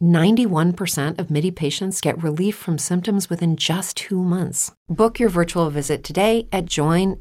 91% of MIDI patients get relief from symptoms within just two months. Book your virtual visit today at joinmidi.com.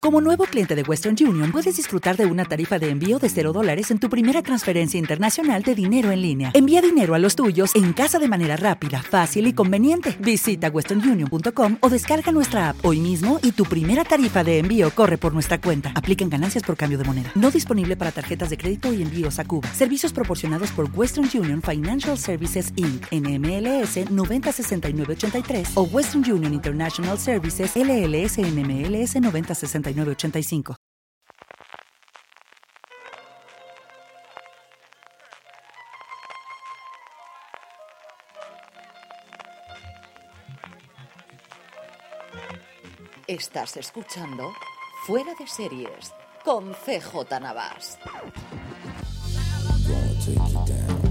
Como nuevo cliente de Western Union, puedes disfrutar de una tarifa de envío de 0 dólares en tu primera transferencia internacional de dinero en línea. Envía dinero a los tuyos en casa de manera rápida, fácil y conveniente. Visita westernunion.com o descarga nuestra app hoy mismo y tu primera tarifa de envío corre por nuestra cuenta. Aplican ganancias por cambio de moneda. No disponible para tarjetas de crédito y envíos a Cuba. Servicios proporcionados por Western Union Financial Services Inc. NMLS 906983 o Western Union International Services LLS NMLS 906985. Estás escuchando Fuera de Series con CJ Navas. take you down.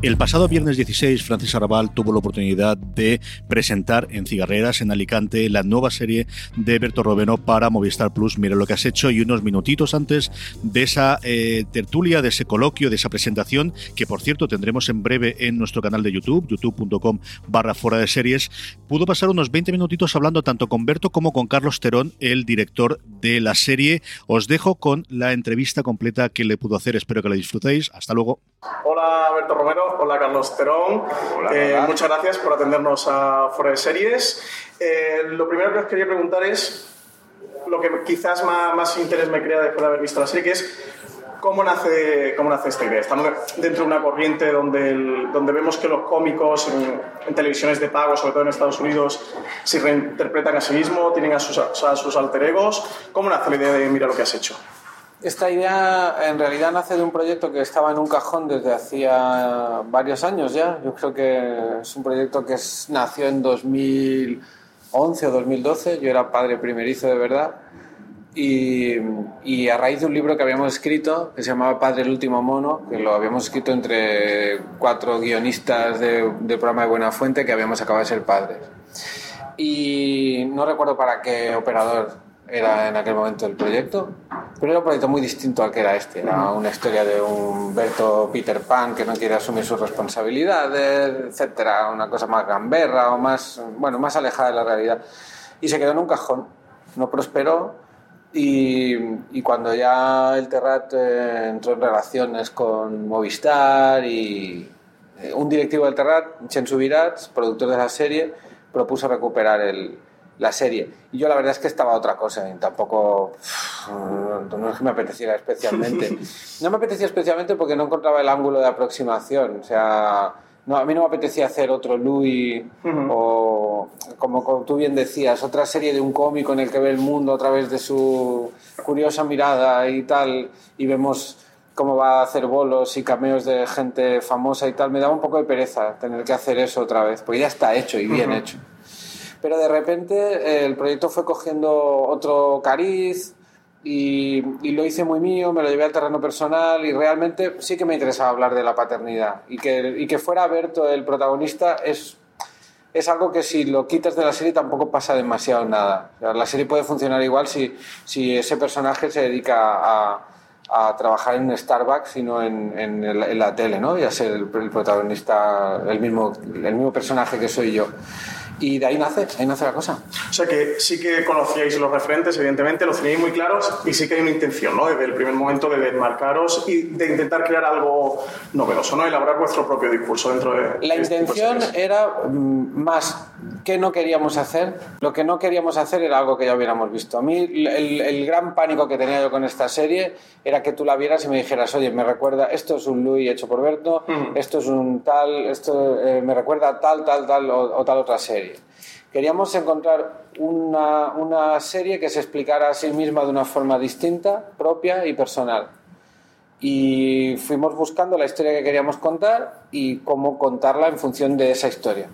El pasado viernes 16, Francis Arrabal tuvo la oportunidad de presentar en Cigarreras, en Alicante, la nueva serie de Berto Robeno para Movistar Plus. Mira lo que has hecho y unos minutitos antes de esa eh, tertulia, de ese coloquio, de esa presentación, que por cierto tendremos en breve en nuestro canal de YouTube, youtube.com barra fuera de series, pudo pasar unos 20 minutitos hablando tanto con Berto como con Carlos Terón, el director de la serie. Os dejo con la entrevista completa que le pudo hacer. Espero que la disfrutéis. Hasta luego. Hola Berto Romero, hola Carlos Terón. Eh, muchas gracias por atendernos a Fuera de Series. Eh, lo primero que os quería preguntar es lo que quizás más, más interés me crea después de haber visto la serie, que es cómo nace, cómo nace esta idea. Estamos dentro de una corriente donde, donde vemos que los cómicos en, televisiones de pago, sobre todo en Estados Unidos, se reinterpretan a sí mismos, tienen a sus, a sus alter egos. ¿Cómo nace la idea de mira lo que has hecho? Esta idea en realidad nace de un proyecto que estaba en un cajón desde hacía varios años ya. Yo creo que es un proyecto que nació en 2011 o 2012. Yo era padre primerizo de verdad. Y, a raíz de un libro que habíamos escrito, que se llamaba Padre el último mono, que lo habíamos escrito entre cuatro guionistas de, del programa de Buena Fuente que habíamos acabado de ser padres. Y no recuerdo para qué operador era en aquel momento el proyecto, pero era un proyecto muy distinto al que era este. Era una historia de un Berto Peter Pan que no quiere asumir sus responsabilidades, etcétera, una cosa más gamberra o más, bueno, más alejada de la realidad. Y se quedó en un cajón, no prosperó. Y, y cuando ya el Terrat eh, entró en relaciones con Movistar y eh, un directivo del Terrat, Chen Subirats, productor de la serie, propuso recuperar el, la serie. Y yo la verdad es que estaba otra cosa, y tampoco no es que me apeteciera especialmente. No me apetecía especialmente porque no encontraba el ángulo de aproximación, o sea, no, a mí no me apetecía hacer otro Louis o, como, como, tú bien decías, otra serie de un cómico en el que ve el mundo a través de su curiosa mirada y tal, y vemos cómo va a hacer bolos y cameos de gente famosa y tal. Me daba un poco de pereza tener que hacer eso otra vez, porque ya está hecho y bien hecho. Pero de repente eh, el proyecto fue cogiendo otro cariz y, lo hice muy mío, me lo llevé al terreno personal y realmente sí que me interesaba hablar de la paternidad. Y que, y que fuera Berto el protagonista es, es algo que si lo quitas de la serie tampoco pasa demasiado nada. la serie puede funcionar igual si, si ese personaje se dedica a, a trabajar en Starbucks, sino en, en, en, la tele, ¿no? Y a ser el, el protagonista, el mismo, el mismo personaje que soy yo. Y de ahí nace, ahí nace la cosa. O sea que sí que conocíais los referentes, evidentemente, los teníais muy claros y sí que hay una intención, ¿no? Desde el primer momento de desmarcaros y de intentar crear algo novedoso, ¿no? Elaborar vuestro propio discurso dentro de... La este intención era mm, más que no queríamos hacer. Lo que no queríamos hacer era algo que ya hubiéramos visto. A mí el, el gran pánico que tenía yo con esta serie era que tú la vieras y me dijeras, oye, me recuerda, esto es un Louis hecho por Berto, esto es un tal, esto eh, me recuerda tal, tal, tal o tal otra serie. Queríamos encontrar una, una, serie que se explicara a sí misma de una forma distinta, propia y personal. Y fuimos buscando la historia que queríamos contar y cómo contarla en función de esa historia.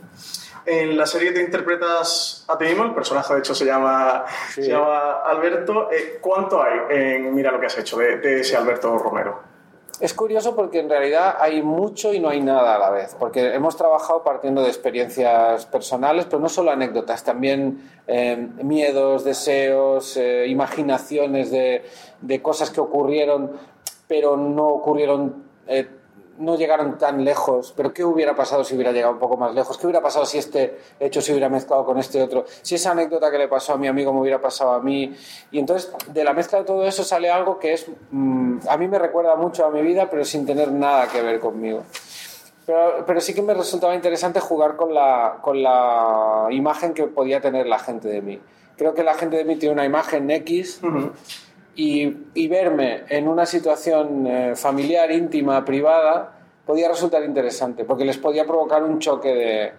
En la serie te interpretas a ti mismo, el personaje de hecho se llama, se llama Alberto. Eh, ¿Cuánto hay en Mira lo que has hecho de, de ese Alberto Romero? Es curioso porque en realidad hay mucho y no hay nada a la vez, porque hemos trabajado partiendo de experiencias personales, pero no solo anécdotas, también eh, miedos, deseos, eh, imaginaciones de, de, cosas que ocurrieron, pero no ocurrieron eh, no llegaron tan lejos, pero ¿qué hubiera pasado si hubiera llegado un poco más lejos? ¿Qué hubiera pasado si este hecho se hubiera mezclado con este otro? Si esa anécdota que le pasó a mi amigo me hubiera pasado a mí. Y entonces, de la mezcla de todo eso sale algo que es, mm, a mí me recuerda mucho a mi vida, pero sin tener nada que ver conmigo. Pero, pero, sí que me resultaba interesante jugar con la, con la imagen que podía tener la gente de mí. Creo que la gente de mí tiene una imagen X y, verme en una situación eh, familiar, íntima, privada, podía resultar interesante, porque les podía provocar un choque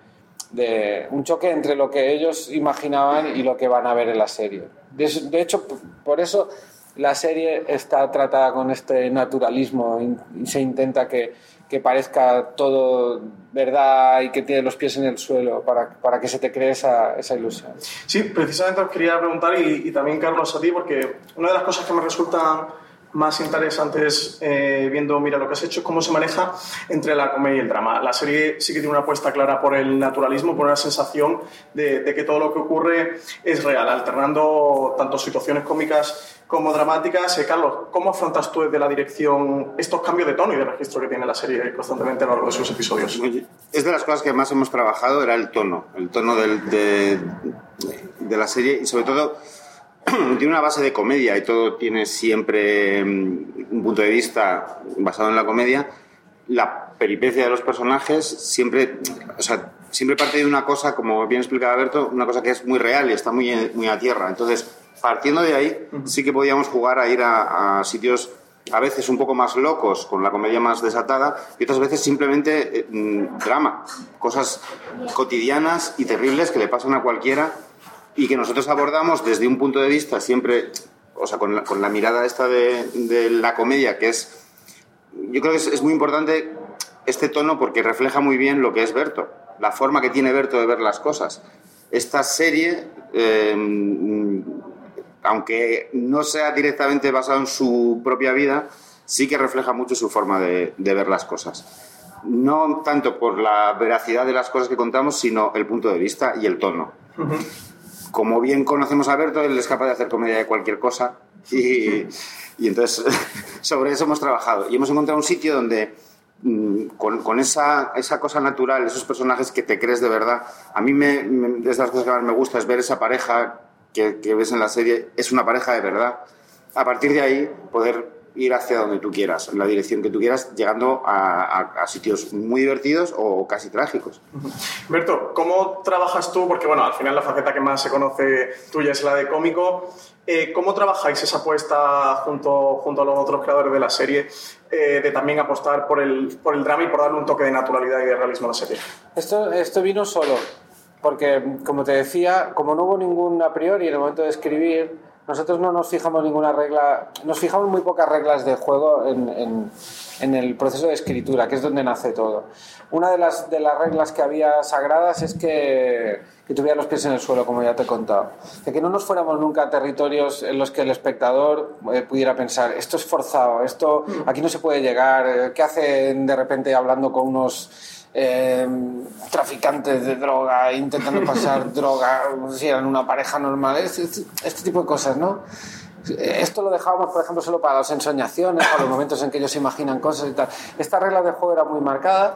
de, un choque entre lo que ellos imaginaban y lo que van a ver en la serie. De, hecho, por eso la serie está tratada con este naturalismo y se intenta que, que parezca todo verdad y que tiene los pies en el suelo para, para que se te cree esa, esa, ilusión. Sí, precisamente os quería preguntar y, y, también Carlos a ti, porque una de las cosas que me resultan más interesantes eh, viendo Mira lo que has hecho cómo se maneja entre la comedia y el drama. La serie sí que tiene una apuesta clara por el naturalismo, por una sensación de, de que todo lo que ocurre es real, alternando tanto situaciones cómicas como dramáticas. Eh, Carlos, ¿cómo afrontas tú desde la dirección estos cambios de tono y de registro que tiene la serie constantemente a lo largo de sus episodios? Es de las cosas que más hemos trabajado, era el tono, el tono del, de, de, la serie y sobre todo tiene una base de comedia y todo tiene siempre mm, un punto de vista basado en la comedia. La peripecia de los personajes siempre, o sea, siempre parte de una cosa, como bien explicaba Alberto, una cosa que es muy real y está muy, muy a tierra. Entonces, partiendo de ahí, sí que podíamos jugar a ir a, sitios a veces un poco más locos, con la comedia más desatada, y otras veces simplemente eh, mm, drama, cosas cotidianas y terribles que le pasan a cualquiera y que nosotros abordamos desde un punto de vista siempre, o sea, con la, mirada esta de, la comedia, que es, yo creo que es, muy importante este tono porque refleja muy bien lo que es Berto, la forma que tiene Berto de ver las cosas. Esta serie... Eh, aunque no sea directamente basado en su propia vida, sí que refleja mucho su forma de, ver las cosas. No tanto por la veracidad de las cosas que contamos, sino el punto de vista y el tono. Como bien conocemos a Berto, él es capaz de hacer comedia de cualquier cosa y, entonces sobre eso hemos trabajado. Y hemos encontrado un sitio donde mm, con, esa, esa, cosa natural, esos personajes que te crees de verdad. A mí me, me, de las cosas que más me gusta es ver esa pareja que, ves en la serie es una pareja de verdad. A partir de ahí, poder ir hacia donde tú quieras, en la dirección que tú quieras, llegando a, sitios muy divertidos o casi trágicos. Berto, ¿cómo trabajas tú? Porque bueno, al final la faceta que más se conoce tuya es la de cómico. Eh, ¿Cómo trabajáis esa apuesta junto, junto a los otros creadores de la serie eh, de también apostar por el, por el drama y por darle un toque de naturalidad y de realismo a la serie? Esto, esto vino solo porque, como te decía, como no hubo ningún a priori en el momento de escribir, nosotros no nos fijamos ninguna regla, nos fijamos muy pocas reglas de juego en, en, el proceso de escritura, que es donde nace todo. Una de las, de las reglas que había sagradas es que, que tuviera los pies en el suelo, como ya te he contado. De que no nos fuéramos nunca a territorios en los que el espectador eh, pudiera pensar, esto es forzado, esto aquí no se puede llegar, eh, ¿qué hacen de repente hablando con unos eh, traficantes de droga intentando pasar droga, si eran una pareja normal, este, tipo de cosas, ¿no? Esto lo dejábamos, por ejemplo, solo para las ensoñaciones, para los momentos en que ellos imaginan cosas y tal. Esta regla de juego era muy marcada,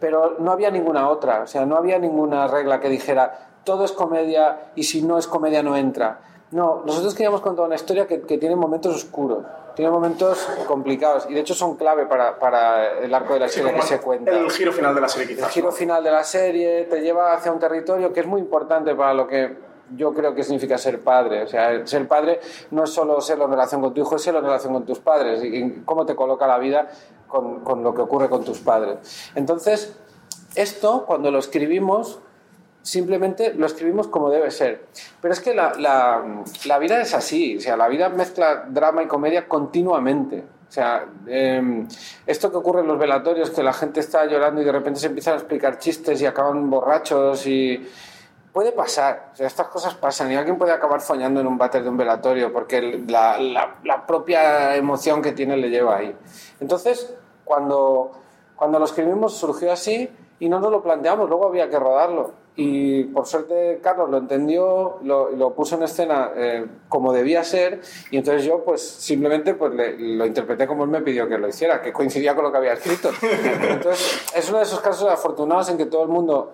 pero no había ninguna otra, o sea, no había ninguna regla que dijera todo es comedia y si no es comedia no entra. No, nosotros queríamos contar una historia que, que tiene momentos oscuros, tiene momentos complicados y de hecho son clave para, para el arco de la historia que se cuenta. El giro final de la serie, quizás. El giro final de la serie te lleva hacia un territorio que es muy importante para lo que yo creo que significa ser padre. O sea, ser padre no es solo serlo en relación con tu hijo, es serlo en relación con tus padres y cómo te coloca la vida con, con lo que ocurre con tus padres. Entonces, esto, cuando lo escribimos, simplemente lo escribimos como debe ser. Pero es que la, la, vida es así, o sea, la vida mezcla drama y comedia continuamente. O sea, em, esto que ocurre en los velatorios, que la gente está llorando y de repente se empiezan a explicar chistes y acaban borrachos y... Puede pasar, o sea, estas cosas pasan y alguien puede acabar foñando en un váter de un velatorio porque la, la propia emoción que tiene le lleva ahí. Entonces, cuando, cuando lo escribimos surgió así y no nos lo planteamos, luego había que rodarlo y por suerte Carlos lo entendió, lo, lo puso en escena eh, como debía ser y entonces yo pues simplemente pues le- lo interpreté como él me pidió que lo hiciera, que coincidía con lo que había escrito. Entonces es uno de esos casos afortunados en que todo el mundo,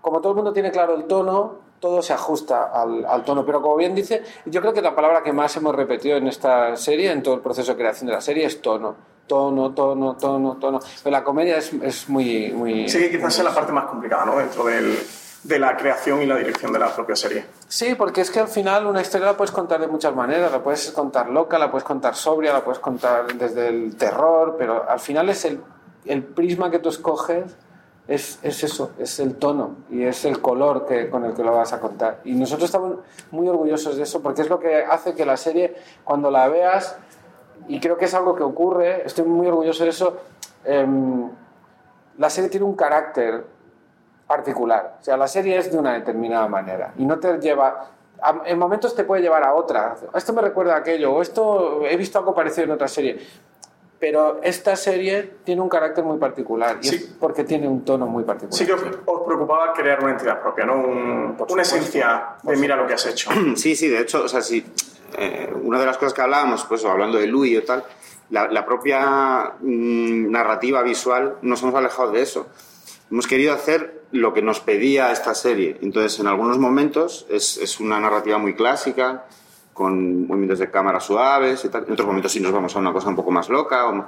como todo el mundo tiene claro el tono, todo se ajusta al, al tono. Pero como bien dice, yo creo que la palabra que más hemos repetido en esta serie, en todo el proceso de creación de la serie, es tono. Tono, tono, tono, tono. Pero la comedia es, es muy, muy... Sí, que quizás sea la parte más complicada, ¿no? Dentro del- de la creación y la dirección de la propia serie. Sí, porque es que al final una historia la puedes contar de muchas maneras. La puedes contar loca, la puedes contar sobria, la puedes contar desde el terror, pero al final es el, el prisma que tú escoges, es, es eso, es el tono y es el color que, con el que lo vas a contar. Y nosotros estamos muy orgullosos de eso porque es lo que hace que la serie, cuando la veas, y creo que es algo que ocurre, estoy muy orgulloso de eso, em, la serie tiene un carácter particular. O sea, la serie es de una determinada manera y no te lleva. a- En momentos te puede llevar a otra. Esto me recuerda a aquello, o esto he visto algo parecido en otra serie. Pero esta serie tiene un carácter muy particular y Sí. es porque tiene un tono muy particular. Sí que os, os preocupaba crear una entidad propia, ¿no? Un- una esencia de mira lo que has hecho. Sí, sí, de hecho, o sea, sí, eh, una de las cosas que hablábamos, pues hablando de Louis y tal, la, la propia mm, narrativa visual nos hemos alejado de eso. Hemos querido hacer lo que nos pedía esta serie. Entonces, en algunos momentos es, es una narrativa muy clásica, con movimientos de cámara suaves y tal. En otros momentos sí nos vamos a una cosa un poco más loca. o-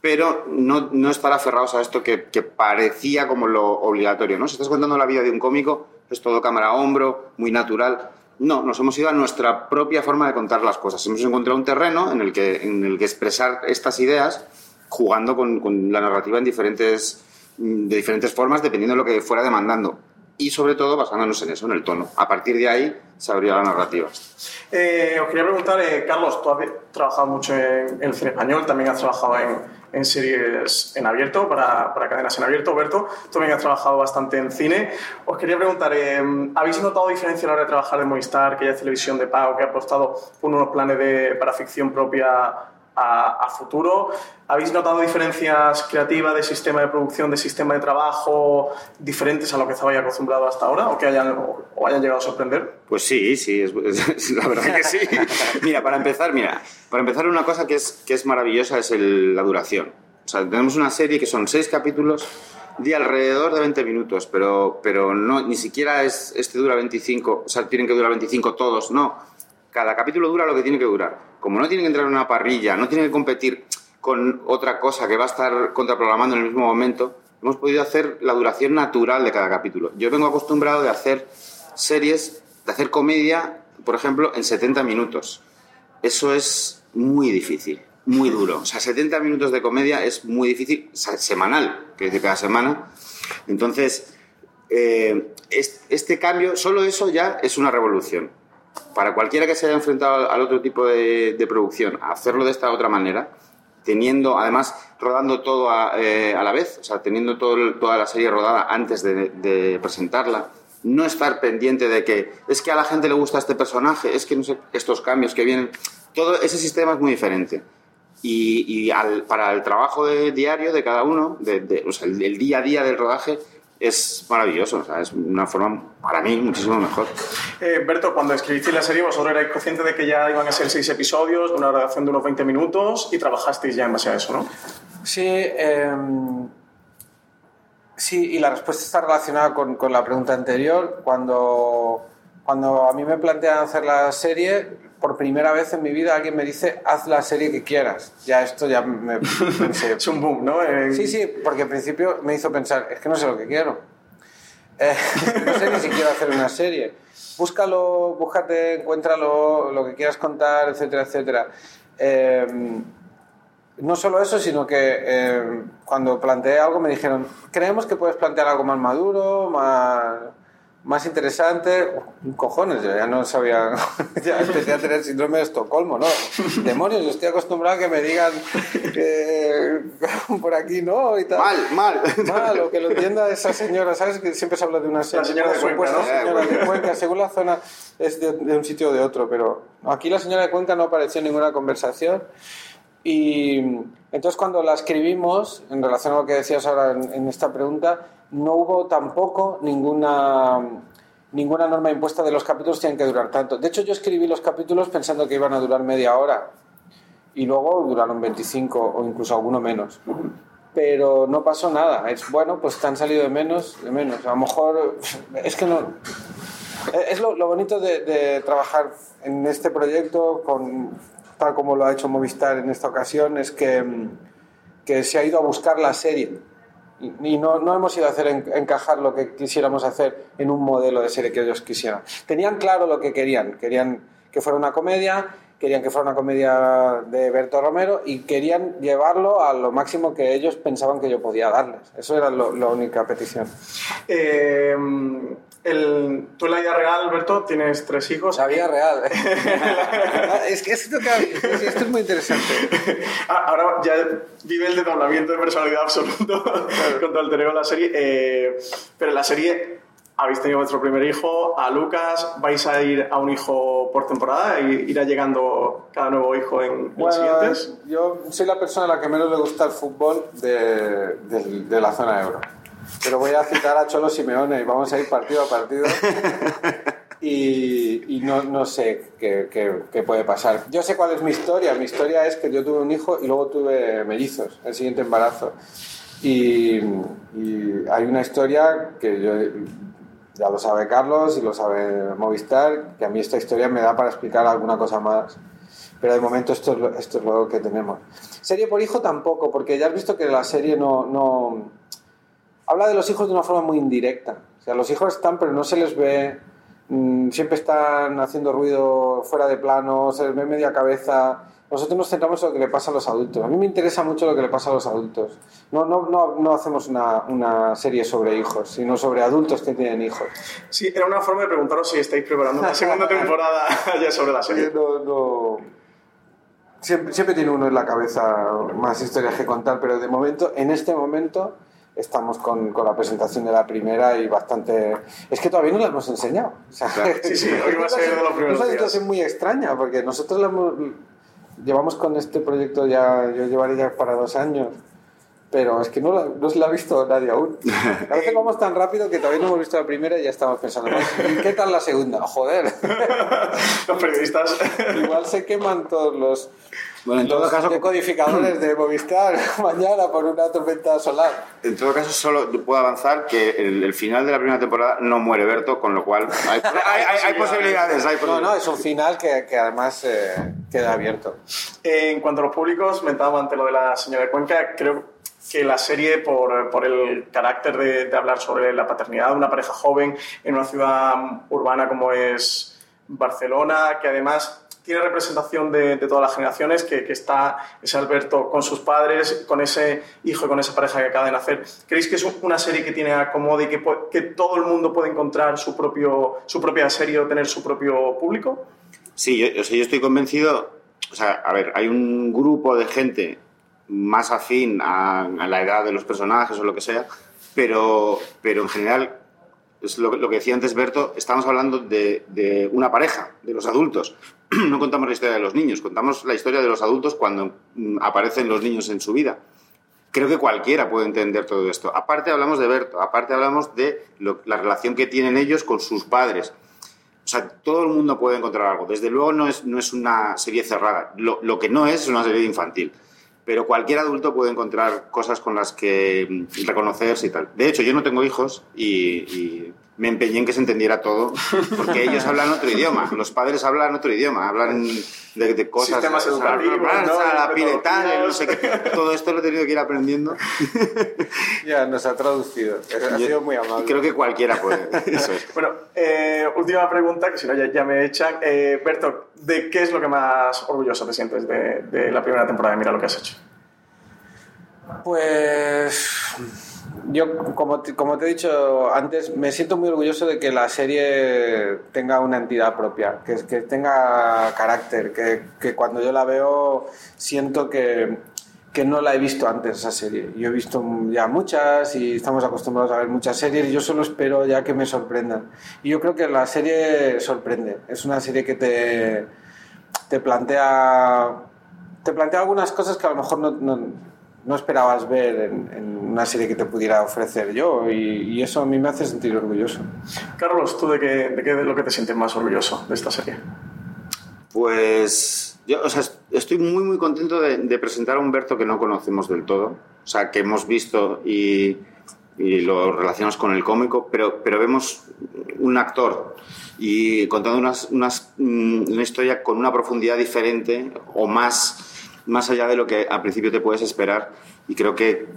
pero no, no estar aferrados a esto que, que parecía como lo obligatorio. ¿no? Si estás contando la vida de un cómico, es todo cámara a hombro, muy natural. No, nos hemos ido a nuestra propia forma de contar las cosas. Hemos encontrado un terreno en el que, en el que expresar estas ideas jugando con, con la narrativa en diferentes, de diferentes formas, dependiendo de lo que fuera demandando. Y sobre todo basándonos en eso, en el tono. A partir de ahí se abría la narrativa. Eh, os quería preguntar, eh, Carlos, tú has trabajado mucho en, el cine español, también has trabajado en, en series en abierto, para, para cadenas en abierto. Berto, tú también has trabajado bastante en cine. Os quería preguntar, eh, ¿habéis notado diferencia a la hora de trabajar en Movistar, que ya es televisión de pago, que ha apostado por unos planes de, para ficción propia a, a futuro? ¿Habéis notado diferencias creativas de sistema de producción, de sistema de trabajo, diferentes a lo que estabais acostumbrados hasta ahora, o que hayan, o, o hayan llegado a sorprender? Pues sí, sí, es, es- la verdad que sí. Mira, para empezar, mira, para empezar una cosa que es, que es maravillosa es el- la duración. O sea, tenemos una serie que son seis capítulos de alrededor de 20 minutos, pero, pero no, ni siquiera es, este dura 25, o sea, tienen que durar 25 todos, no. Cada capítulo dura lo que tiene que durar. Como no tienen que entrar en una parrilla, no tienen que competir con otra cosa que va a estar contraprogramando en el mismo momento, hemos podido hacer la duración natural de cada capítulo. Yo vengo acostumbrado de hacer series, de hacer comedia, por ejemplo, en 70 minutos. Eso es muy difícil, muy duro. O sea, 70 minutos de comedia es muy difícil, semanal, que dice cada semana. Entonces, eh, es- este cambio, solo eso ya es una revolución. Para cualquiera que se haya enfrentado al- otro tipo de, de producción, hacerlo de esta otra manera, teniendo, además, rodando todo a, eh, la vez, o sea, teniendo toda la serie rodada antes de, presentarla, no estar pendiente de que es que a la gente le gusta este personaje, es que no sé, estos cambios que vienen, todo ese sistema es muy diferente. Y, y para el trabajo diario de cada uno, o sea, el día a día del rodaje, es maravilloso, o sea, es una forma, para mí, muchísimo mejor. Eh, Berto, cuando escribisteis la serie, vosotros erais conscientes de que ya iban a ser seis episodios, de una duración de unos 20 minutos, y trabajasteis ya en base a eso, ¿no? Sí, em, sí, y la respuesta está relacionada con, con la pregunta anterior. Cuando, cuando a mí me plantean hacer la serie, por primera vez en mi vida alguien me dice, haz la serie que quieras. Ya esto ya me pensé, Es un boom, ¿no? Sí, sí, porque al principio me hizo pensar, es que no sé lo que quiero. Eh, no sé ni siquiera hacer una serie. Búscalo, búscate, encuéntralo, lo que quieras contar, etcétera, etcétera. Eh, no solo eso, sino que eh, cuando planteé algo me dijeron, creemos que puedes plantear algo más maduro, más, más interesante, cojones, yo ya no sabía, ya empecé a tener síndrome de Estocolmo, ¿no? Demonios, yo estoy acostumbrado a que me digan que por aquí no y tal. Mal, mal. Mal, o que lo entienda esa señora, ¿sabes? Que siempre se habla de una señora, señora de Cuenca, ¿no? señora de Cuenca, según la zona es de, de un sitio o de otro, pero aquí la señora de Cuenca no apareció en ninguna conversación. Y entonces cuando la escribimos, en relación a lo que decías ahora en, en esta pregunta, no hubo tampoco ninguna, ninguna norma impuesta de los capítulos tienen que durar tanto. De hecho, yo escribí los capítulos pensando que iban a durar media hora y luego duraron 25 o incluso alguno menos. Pero no pasó nada. Es bueno, pues te han salido de menos, de menos. A lo mejor es que no. Es lo, bonito de, trabajar en este proyecto tal como lo ha hecho Movistar en esta ocasión, es que, que se ha ido a buscar la serie. Y no, no hemos ido a hacer en- encajar lo que quisiéramos hacer en un modelo de serie que ellos quisieran. Tenían claro lo que querían. Querían que fuera una comedia, querían que fuera una comedia de Berto Romero y querían llevarlo a lo máximo que ellos pensaban que yo podía darles. Eso era lo- la única petición. Eh, el- tú en la vida real, Alberto, tienes tres hijos. La vida real. es que esto, es muy interesante. Ah, Ahora ya vive el desdoblamiento de personalidad absoluto con todo el en la serie. Eh, pero en la serie habéis tenido vuestro primer hijo, a Lucas, vais a ir a un hijo por temporada e irá llegando cada nuevo hijo en, en los Bueno, siguientes. yo soy la persona a la que menos le gusta el fútbol de, de- de la zona euro. Pero voy a citar a Cholo Simeone y vamos a ir partido a partido. Y, y no, no sé qué, qué- qué puede pasar. Yo sé cuál es mi historia. Mi historia es que yo tuve un hijo y luego tuve mellizos, el siguiente embarazo. Y, y hay una historia que yo, ya lo sabe Carlos y lo sabe Movistar, que a mí esta historia me da para explicar alguna cosa más. Pero de momento esto es lo, esto es lo que tenemos. Serie por hijo tampoco, porque ya has visto que la serie no, no... Habla de los hijos de una forma muy indirecta. O sea, los hijos están, pero no se les ve... mm, siempre están haciendo ruido fuera de plano, se les ve media cabeza. Nosotros nos centramos en lo que le pasa a los adultos. A mí me interesa mucho lo que le pasa a los adultos. No, no, no, no hacemos una, una serie sobre hijos, sino sobre adultos que tienen hijos. Sí, era una forma de preguntaros si estáis preparando una segunda temporada ya sobre la serie. No, no- Siempre, siempre tiene uno en la cabeza más historias que contar, pero de momento, en este momento, estamos con, con la presentación de la primera y bastante... Es que todavía no la hemos enseñado. O sea, Claro. Sí, sí, hoy va a ser de los primeros Es una situación muy extraña, porque nosotros la hemos- llevamos con este proyecto ya, yo llevaré ya para dos años, pero es que no, la- no se la ha visto nadie aún. A veces vamos tan rápido que todavía no hemos visto la primera y ya estamos pensando, ¿y qué tal la segunda? Joder. Los periodistas. Igual se queman todos los, Bueno, en todo los caso, decodificadores de Movistar mañana por una tormenta solar. en todo caso solo puedo avanzar que el, el final de la primera temporada no muere Berto, con lo cual hay, hay- hay- hay posibilidades. Hay No, posibilidades. no, es un final que, que además eh, queda abierto. En cuanto a los públicos, mentábamos ante lo de la señora de Cuenca, creo que la serie, por, por el carácter de, hablar sobre la paternidad de una pareja joven en una ciudad urbana como es Barcelona, que además tiene representación de, todas las generaciones, que, que está ese Alberto con sus padres, con ese hijo y con esa pareja que acaba de nacer. ¿Creéis que es una serie que tiene acomodo y que, que todo el mundo puede encontrar su, propio, su propia serie o tener su propio público? Sí, yo, yo estoy convencido. O sea, a ver, hay un grupo de gente más afín a, la edad de los personajes o lo que sea, pero, pero en general, es lo, que- decía antes Berto, estamos hablando de, una pareja, de los adultos. No contamos la historia de los niños, contamos la historia de los adultos cuando mm, aparecen los niños en su vida. Creo que cualquiera puede entender todo esto. Aparte hablamos de Berto, aparte hablamos de la relación que tienen ellos con sus padres. O sea, todo el mundo puede encontrar algo. Desde luego no es, no es una serie cerrada. Lo, lo que no es es una serie infantil. Pero cualquier adulto puede encontrar cosas con las que reconocerse y tal. De hecho, yo no tengo hijos y, y me empeñé en que se entendiera todo, porque ellos hablan otro idioma. Los padres hablan otro idioma, hablan de, de cosas. Sistemas educativos, la- ¿no? la De piretana, no sé qué. Todo esto lo he tenido que ir aprendiendo. Ya nos ha traducido. Ha sido muy amable. Creo que cualquiera puede. Eso es. Bueno, eh, última pregunta, que si no ya, ya me echan. Eh, Berto, ¿de qué es lo que más orgulloso te sientes de, de la primera temporada de Mira lo que has hecho? Pues yo, como te, como te he dicho antes, me siento muy orgulloso de que la serie tenga una entidad propia, que, tenga carácter, que, que cuando yo la veo siento que, que no la he visto antes esa serie. Yo he visto ya muchas y estamos acostumbrados a ver muchas series y yo solo espero ya que me sorprendan. Y yo creo que la serie sorprende. Es una serie que te, te plantea te plantea algunas cosas que a lo mejor no, no esperabas ver en, en, una serie que te pudiera ofrecer yo y, y, eso a mí me hace sentir orgulloso. Carlos, ¿tú de qué, de qué es lo que te sientes más orgulloso de esta serie? Pues yo o sea, estoy muy muy contento de, de, presentar a Humberto que no conocemos del todo, o sea, que hemos visto y, y lo relacionamos con el cómico, pero, pero vemos un actor y contando unas, unas, mm, una historia con una profundidad diferente o más más allá de lo que al principio te puedes esperar. Y creo que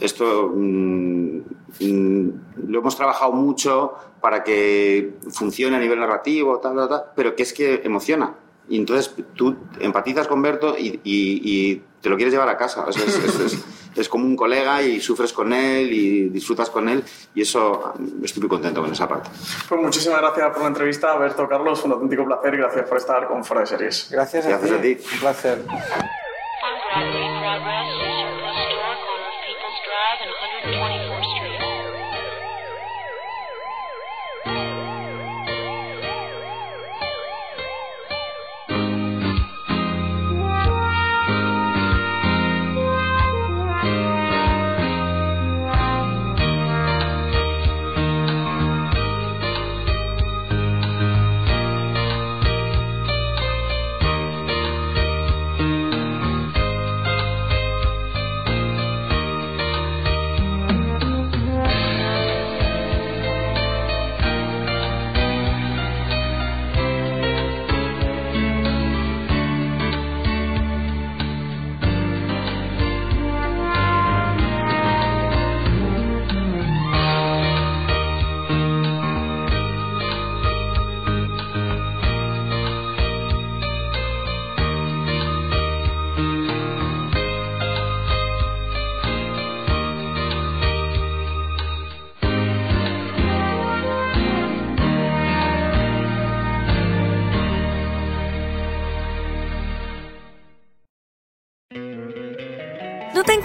esto mmm, mmm, lo hemos trabajado mucho para que funcione a nivel narrativo, tal, tal, tal, pero que es que emociona. Y entonces tú empatizas con Berto y, y, y te lo quieres llevar a casa. O sea, es, es, es, es, como un colega y sufres con él y disfrutas con él y eso estoy muy contento con esa parte. Pues muchísimas gracias por la entrevista, Berto Carlos. Fue un auténtico placer y gracias por estar con Fuera de Series. Gracias, gracias a, ti. a ti. Un placer. progress in progress.